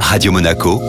Radio Monaco,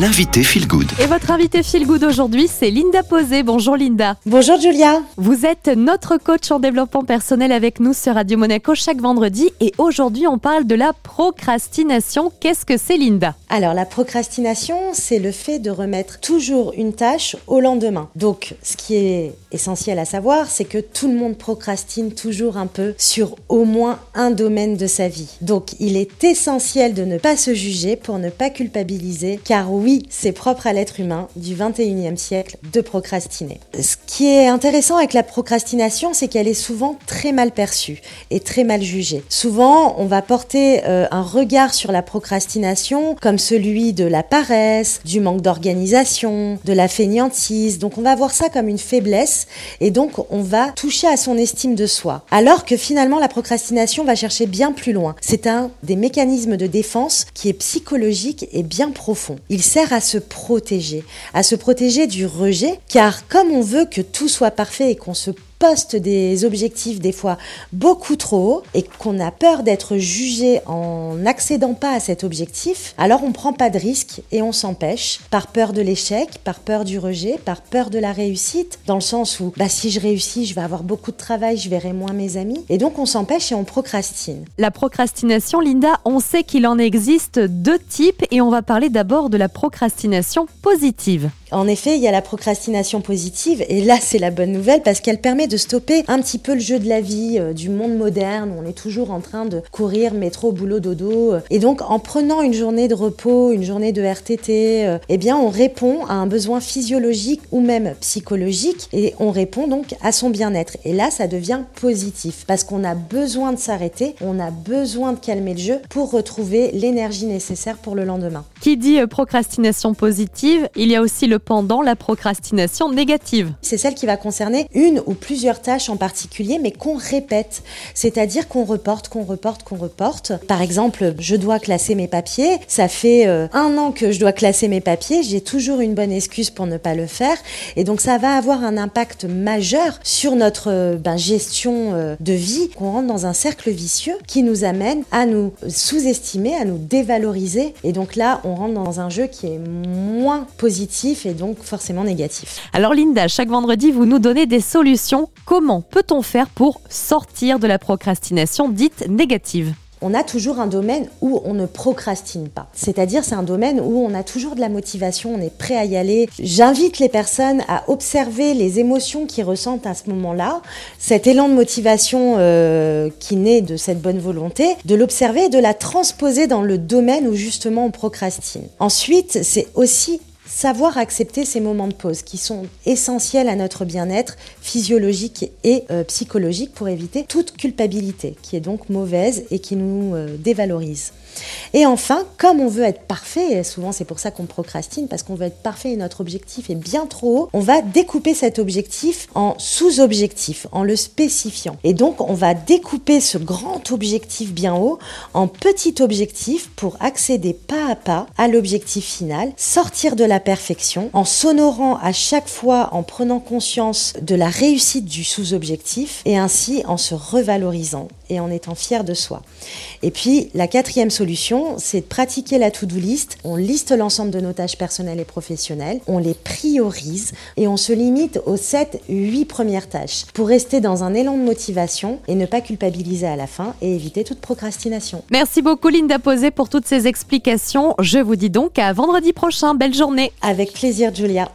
l'invité Feel Good. Et votre invité Feel Good aujourd'hui, c'est Linda Posé. Bonjour Linda. Bonjour Julia. Vous êtes notre coach en développement personnel avec nous sur Radio Monaco chaque vendredi et aujourd'hui on parle de la procrastination. Qu'est-ce que c'est Linda? Alors la procrastination, c'est le fait de remettre toujours une tâche au lendemain. Donc ce qui est essentiel à savoir, c'est que tout le monde procrastine toujours un peu sur au moins un domaine de sa vie. Donc il est essentiel de ne pas se juger pour ne pas culpabiliser car oui, c'est propre à l'être humain du 21e siècle de procrastiner. Ce qui est intéressant avec la procrastination, c'est qu'elle est souvent très mal perçue et très mal jugée. Souvent, on va porter euh, un regard sur la procrastination comme celui de la paresse, du manque d'organisation, de la fainéantise. Donc on va voir ça comme une faiblesse et donc on va toucher à son estime de soi. Alors que finalement la procrastination va chercher bien plus loin. C'est un des mécanismes de défense qui est psychologique et bien profond. À se protéger, à se protéger du rejet, car comme on veut que tout soit parfait et qu'on se poste des objectifs des fois beaucoup trop hauts et qu'on a peur d'être jugé en n'accédant pas à cet objectif, alors on prend pas de risque et on s'empêche par peur de l'échec, par peur du rejet, par peur de la réussite, dans le sens où bah, si je réussis, je vais avoir beaucoup de travail, je verrai moins mes amis. Et donc on s'empêche et on procrastine. La procrastination, Linda, on sait qu'il en existe deux types et on va parler d'abord de la procrastination positive. En effet, il y a la procrastination positive et là c'est la bonne nouvelle parce qu'elle permet de stopper un petit peu le jeu de la vie, euh, du monde moderne où on est toujours en train de courir métro, boulot, dodo. Et donc en prenant une journée de repos, une journée de RTT, euh, eh bien on répond à un besoin physiologique ou même psychologique et on répond donc à son bien-être. Et là ça devient positif parce qu'on a besoin de s'arrêter, on a besoin de calmer le jeu pour retrouver l'énergie nécessaire pour le lendemain. Qui dit euh, procrastination positive, il y a aussi le pendant la procrastination négative. C'est celle qui va concerner une ou plusieurs tâches en particulier, mais qu'on répète. C'est-à-dire qu'on reporte, qu'on reporte, qu'on reporte. Par exemple, je dois classer mes papiers. Ça fait euh, un an que je dois classer mes papiers. J'ai toujours une bonne excuse pour ne pas le faire. Et donc, ça va avoir un impact majeur sur notre euh, ben, gestion euh, de vie, qu'on rentre dans un cercle vicieux qui nous amène à nous sous-estimer, à nous dévaloriser. Et donc là, on rentre dans un jeu qui est moins positif et donc forcément négatif. Alors Linda, chaque vendredi, vous nous donnez des solutions. Comment peut-on faire pour sortir de la procrastination dite négative? On a toujours un domaine où on ne procrastine pas. C'est-à-dire, c'est un domaine où on a toujours de la motivation, on est prêt à y aller. J'invite les personnes à observer les émotions qu'ils ressentent à ce moment-là, cet élan de motivation euh, qui naît de cette bonne volonté, de l'observer et de la transposer dans le domaine où justement on procrastine. Ensuite, c'est aussi Savoir accepter ces moments de pause qui sont essentiels à notre bien-être physiologique et euh, psychologique pour éviter toute culpabilité qui est donc mauvaise et qui nous euh, dévalorise. Et enfin, comme on veut être parfait, et souvent c'est pour ça qu'on procrastine, parce qu'on veut être parfait et notre objectif est bien trop haut, on va découper cet objectif en sous-objectifs, en le spécifiant. Et donc on va découper ce grand objectif bien haut en petits objectifs pour accéder pas à pas à l'objectif final, sortir de la perfection, en s'honorant à chaque fois, en prenant conscience de la réussite du sous-objectif, et ainsi en se revalorisant et en étant fier de soi. Et puis la quatrième solution, c'est de pratiquer la to-do list. On liste l'ensemble de nos tâches personnelles et professionnelles, on les priorise et on se limite aux 7-8 premières tâches pour rester dans un élan de motivation et ne pas culpabiliser à la fin et éviter toute procrastination. Merci beaucoup Linda Posé pour toutes ces explications. Je vous dis donc à vendredi prochain. Belle journée. Avec plaisir Julia.